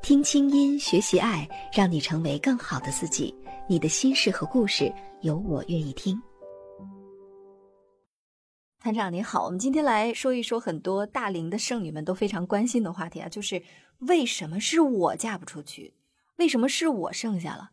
听清音，学习爱，让你成为更好的自己。你的心事和故事，有我愿意听。团长您好，我们今天来说一说很多大龄的剩女们都非常关心的话题啊，就是为什么是我嫁不出去？为什么是我剩下了？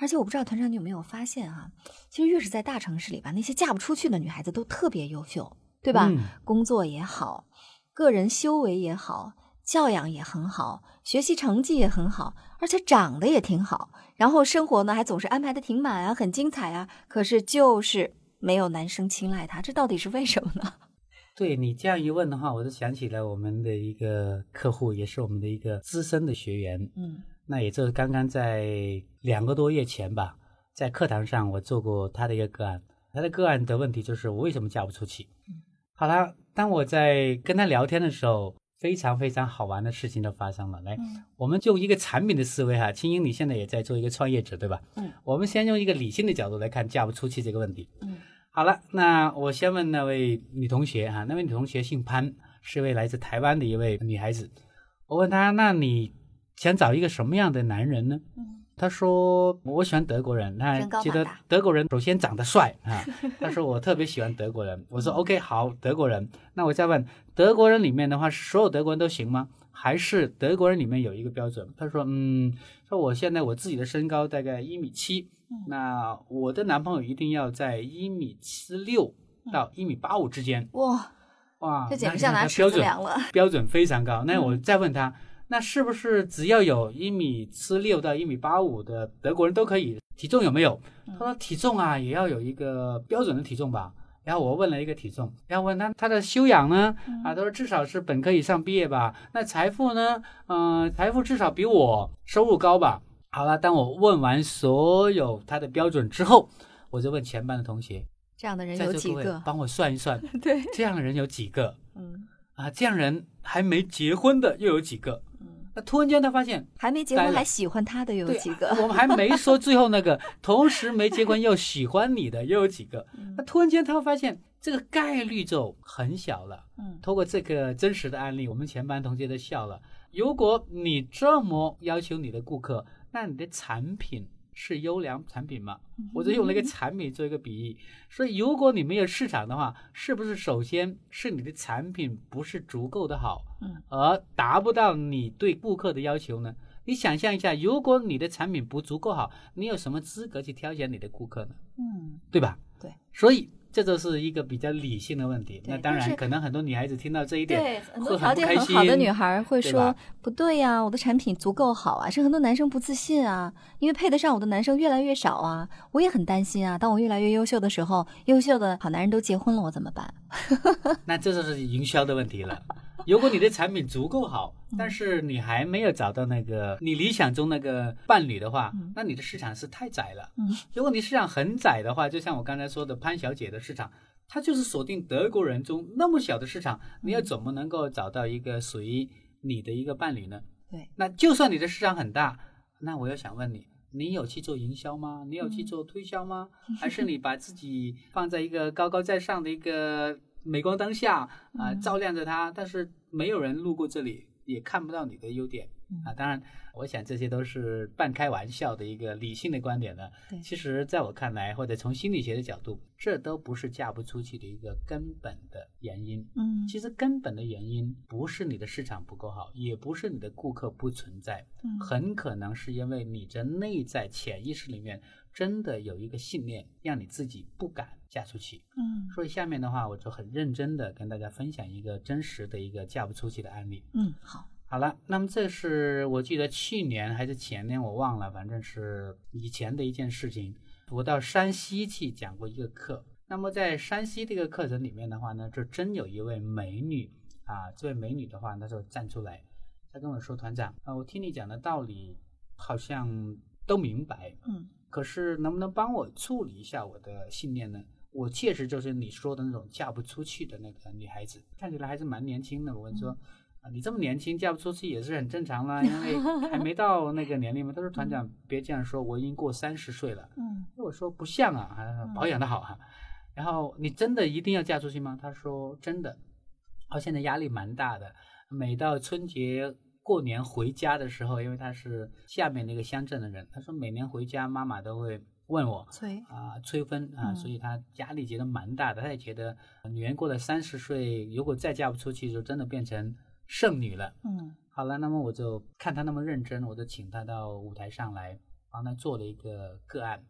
而且我不知道团长你有没有发现哈，其实越是在大城市里吧，那些嫁不出去的女孩子都特别优秀，对吧？工作也好，个人修为也好。教养也很好，学习成绩也很好，而且长得也挺好，然后生活呢还总是安排的挺满啊，很精彩啊。可是就是没有男生青睐她，这到底是为什么呢？对你这样一问的话，我就想起了我们的一个客户，也是我们的一个资深的学员。嗯，那也就是刚刚在两个多月前吧，在课堂上我做过他的一个个案，他的个案的问题就是我为什么嫁不出去？嗯，好了，当我在跟他聊天的时候。非常非常好玩的事情都发生了。来，我们就一个产品的思维哈，青英你现在也在做一个创业者，对吧？嗯，我们先用一个理性的角度来看嫁不出去这个问题。嗯，好了，那我先问那位女同学哈，那位女同学姓潘，是位来自台湾的一位女孩子。我问她，那你想找一个什么样的男人呢？嗯。他说：“我喜欢德国人，那觉得德国人首先长得帅啊。”他说：“我特别喜欢德国人。”我说：“OK，好，德国人。那我再问，德国人里面的话，所有德国人都行吗？还是德国人里面有一个标准？”他说：“嗯，说我现在我自己的身高大概一米七，那我的男朋友一定要在一米七六到一米八五之间。”哇哇，这简直像拿尺子量了，标准非常高。那我再问他。那是不是只要有一米七六到一米八五的德国人都可以？体重有没有？他说体重啊也要有一个标准的体重吧。然后我问了一个体重，然后问他他的修养呢？啊，他说至少是本科以上毕业吧。那财富呢？嗯，财富至少比我收入高吧。好了，当我问完所有他的标准之后，我就问全班的同学：这样的人有几个？帮我算一算。对，这样的人有几个？嗯，啊，这样人还没结婚的又有几个？突然间，他发现还没结婚还喜欢他的有几个？我们还没说最后那个，同时没结婚又喜欢你的又有几个？那突然间，他发现这个概率就很小了。嗯，通过这个真实的案例，我们全班同学都笑了。如果你这么要求你的顾客，那你的产品？是优良产品吗？我就用了一个产品做一个比喻，所以如果你没有市场的话，是不是首先是你的产品不是足够的好，嗯，而达不到你对顾客的要求呢？你想象一下，如果你的产品不足够好，你有什么资格去挑选你的顾客呢？嗯，对吧？对，所以。这就是一个比较理性的问题。那当然，可能很多女孩子听到这一点，很多条件很好的女孩会说：“不对呀，我的产品足够好啊。”是很多男生不自信啊，因为配得上我的男生越来越少啊。我也很担心啊，当我越来越优秀的时候，优秀的好男人都结婚了，我怎么办？那这就是营销的问题了。如果你的产品足够好，但是你还没有找到那个你理想中那个伴侣的话，那你的市场是太窄了。如果你市场很窄的话，就像我刚才说的潘小姐的市场，她就是锁定德国人中那么小的市场，你要怎么能够找到一个属于你的一个伴侣呢？对，那就算你的市场很大，那我又想问你，你有去做营销吗？你有去做推销吗？还是你把自己放在一个高高在上的一个？镁光灯下啊，照亮着它，但是没有人路过这里，也看不到你的优点啊。当然，我想这些都是半开玩笑的一个理性的观点呢。其实在我看来，或者从心理学的角度，这都不是嫁不出去的一个根本的原因。嗯，其实根本的原因不是你的市场不够好，也不是你的顾客不存在，很可能是因为你的内在潜意识里面真的有一个信念，让你自己不敢。嫁出去，嗯，所以下面的话，我就很认真的跟大家分享一个真实的一个嫁不出去的案例。嗯，好，好了，那么这是我记得去年还是前年，我忘了，反正是以前的一件事情。我到山西去讲过一个课，那么在山西这个课程里面的话呢，就真有一位美女啊，这位美女的话，那就站出来，她跟我说：“团长啊，我听你讲的道理，好像都明白，嗯，可是能不能帮我处理一下我的信念呢？我确实就是你说的那种嫁不出去的那个女孩子，看起来还是蛮年轻的。我说啊，你这么年轻嫁不出去也是很正常啦，因为还没到那个年龄嘛。他说团长别这样说，我已经过三十岁了。嗯，我说不像啊，保养的好哈。然后你真的一定要嫁出去吗？他说真的。他现在压力蛮大的，每到春节过年回家的时候，因为他是下面那个乡镇的人，他说每年回家妈妈都会。问我催啊催婚啊，所以他压力觉得蛮大的。他也觉得女人过了三十岁，如果再嫁不出去，就真的变成剩女了。嗯，好了，那么我就看他那么认真，我就请他到舞台上来帮他做了一个个案。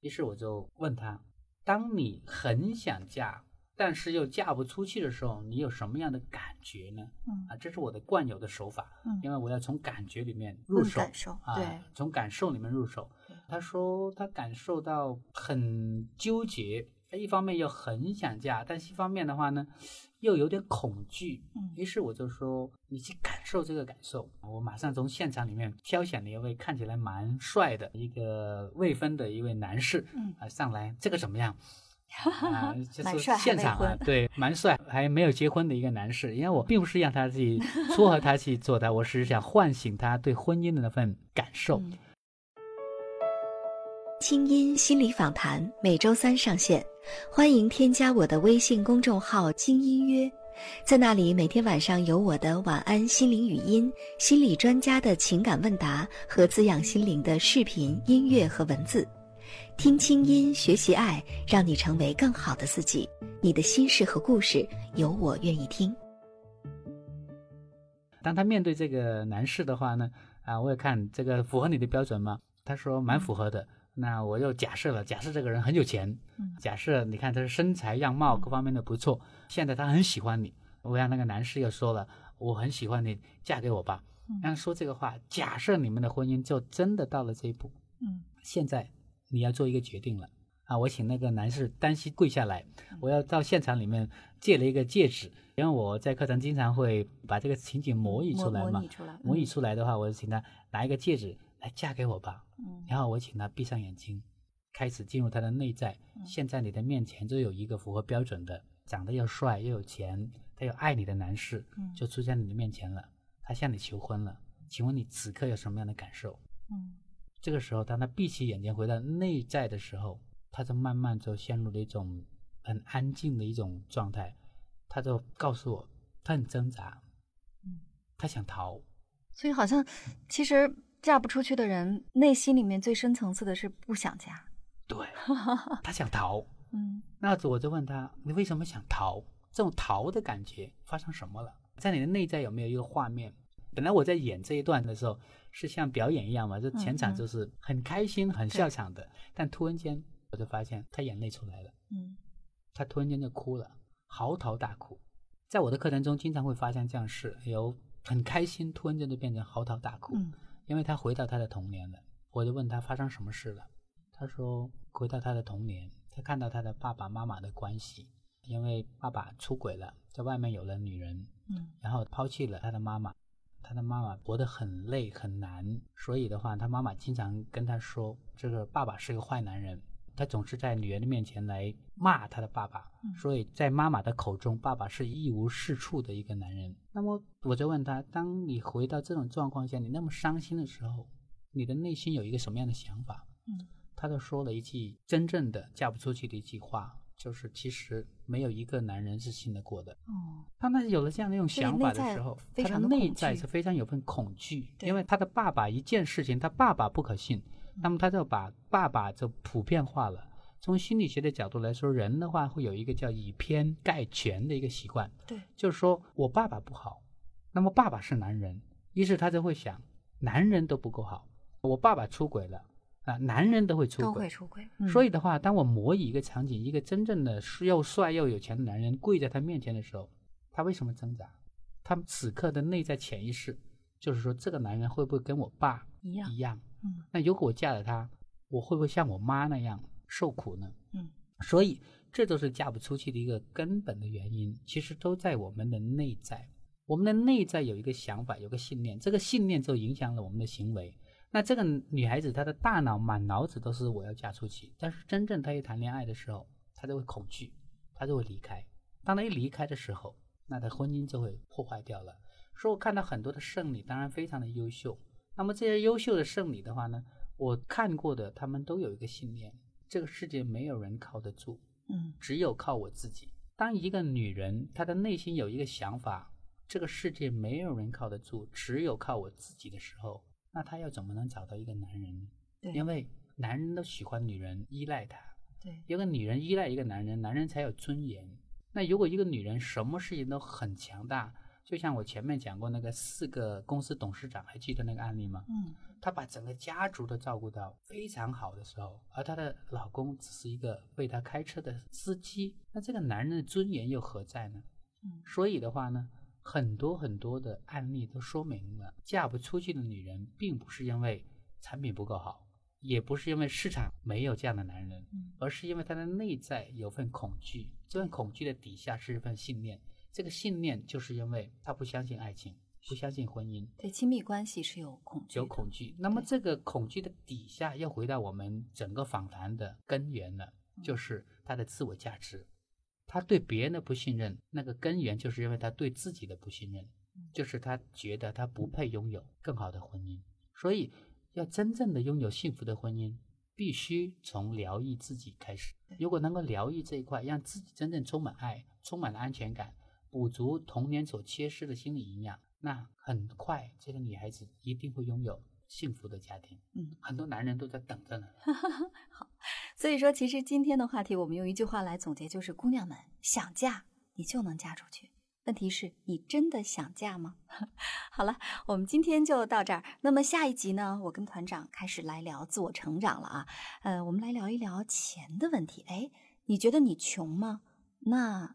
于是我就问他：当你很想嫁。但是又嫁不出去的时候，你有什么样的感觉呢？嗯啊，这是我的惯有的手法，嗯，因为我要从感觉里面入手，感受啊，从感受里面入手。他说他感受到很纠结，他一方面又很想嫁，但是一方面的话呢，又有点恐惧。嗯，于是我就说你去感受这个感受。我马上从现场里面挑选了一位看起来蛮帅的一个未婚的一位男士，嗯啊上来，这个怎么样？啊，就是现场啊，对，蛮帅，还没有结婚的一个男士。因为我并不是让他去撮合他去做的，我是想唤醒他对婚姻的那份感受。清音心理访谈每周三上线，欢迎添加我的微信公众号“精音约”，在那里每天晚上有我的晚安心灵语音、心理专家的情感问答和滋养心灵的视频、音乐和文字。听清音，学习爱，让你成为更好的自己。你的心事和故事，有我愿意听。当他面对这个男士的话呢，啊，我也看这个符合你的标准吗？他说蛮符合的。那我又假设了，假设这个人很有钱，假设你看他的身材样貌各方面的不错，现在他很喜欢你。我让那个男士又说了，我很喜欢你，嫁给我吧。让说这个话，假设你们的婚姻就真的到了这一步。嗯，现在。你要做一个决定了啊！我请那个男士单膝跪下来，我要到现场里面借了一个戒指，因为我在课堂经常会把这个情景模拟出来嘛。模拟出来，模拟出来的话，我就请他拿一个戒指来嫁给我吧。嗯，然后我请他闭上眼睛，开始进入他的内在。现在你的面前就有一个符合标准的，长得又帅又有钱，他又爱你的男士，就出现在你的面前了。他向你求婚了，请问你此刻有什么样的感受？嗯。这个时候，当他闭起眼睛回到内在的时候，他就慢慢就陷入了一种很安静的一种状态。他就告诉我，他很挣扎，嗯，他想逃。所以，好像其实嫁不出去的人，内心里面最深层次的是不想嫁。对，他想逃。嗯，那我就问他，你为什么想逃？这种逃的感觉发生什么了？在你的内在有没有一个画面？本来我在演这一段的时候。是像表演一样嘛？就全场就是很开心、很笑场的。但突然间，我就发现他眼泪出来了。嗯，他突然间就哭了，嚎啕大哭。在我的课程中，经常会发生这样事：有很开心，突然间就变成嚎啕大哭。嗯，因为他回到他的童年了。我就问他发生什么事了？他说回到他的童年，他看到他的爸爸妈妈的关系，因为爸爸出轨了，在外面有了女人，嗯，然后抛弃了他的妈妈。他的妈妈活得很累很难，所以的话，他妈妈经常跟他说：“这个爸爸是个坏男人。”他总是在女儿的面前来骂他的爸爸，所以在妈妈的口中，爸爸是一无是处的一个男人。那么我就问他：当你回到这种状况下，你那么伤心的时候，你的内心有一个什么样的想法？嗯，他就说了一句真正的嫁不出去的一句话。就是其实没有一个男人是信得过的。哦，他那有了这样的一种想法的时候，他的内在是非常有份恐惧，因为他的爸爸一件事情，他爸爸不可信，那么他就把爸爸就普遍化了。从心理学的角度来说，人的话会有一个叫以偏概全的一个习惯。对，就是说我爸爸不好，那么爸爸是男人，于是他就会想，男人都不够好，我爸爸出轨了。啊，男人都会出轨，都会出轨。所以的话，当我模拟一个场景，一个真正的又帅又有钱的男人跪在他面前的时候，他为什么挣扎？他此刻的内在潜意识就是说，这个男人会不会跟我爸一样？一样。嗯。那如果我嫁了他，我会不会像我妈那样受苦呢？嗯。所以，这都是嫁不出去的一个根本的原因，其实都在我们的内在。我们的内在有一个想法，有个信念，这个信念就影响了我们的行为。那这个女孩子她的大脑满脑子都是我要嫁出去，但是真正她一谈恋爱的时候，她就会恐惧，她就会离开。当她一离开的时候，那她婚姻就会破坏掉了。所以我看到很多的剩女，当然非常的优秀。那么这些优秀的圣女的话呢，我看过的，他们都有一个信念：这个世界没有人靠得住，嗯，只有靠我自己。当一个女人她的内心有一个想法，这个世界没有人靠得住，只有靠我自己的时候。那她又怎么能找到一个男人呢？对，因为男人都喜欢女人依赖他。对，一个女人依赖一个男人，男人才有尊严。那如果一个女人什么事情都很强大，就像我前面讲过那个四个公司董事长，还记得那个案例吗？嗯，她把整个家族都照顾到非常好的时候，而她的老公只是一个为她开车的司机，那这个男人的尊严又何在呢？嗯，所以的话呢？很多很多的案例都说明了，嫁不出去的女人，并不是因为产品不够好，也不是因为市场没有这样的男人，而是因为她的内在有份恐惧。这份恐惧的底下是一份信念，这个信念就是因为他不相信爱情，不相信婚姻，对亲密关系是有恐惧，有恐惧。那么这个恐惧的底下，又回到我们整个访谈的根源了，就是他的自我价值。他对别人的不信任，那个根源就是因为他对自己的不信任，就是他觉得他不配拥有更好的婚姻。所以，要真正的拥有幸福的婚姻，必须从疗愈自己开始。如果能够疗愈这一块，让自己真正充满爱、充满了安全感，补足童年所缺失的心理营养，那很快这个女孩子一定会拥有幸福的家庭。嗯，很多男人都在等着呢。好。所以说，其实今天的话题，我们用一句话来总结，就是姑娘们想嫁，你就能嫁出去。问题是你真的想嫁吗？好了，我们今天就到这儿。那么下一集呢，我跟团长开始来聊自我成长了啊。呃，我们来聊一聊钱的问题。哎，你觉得你穷吗？那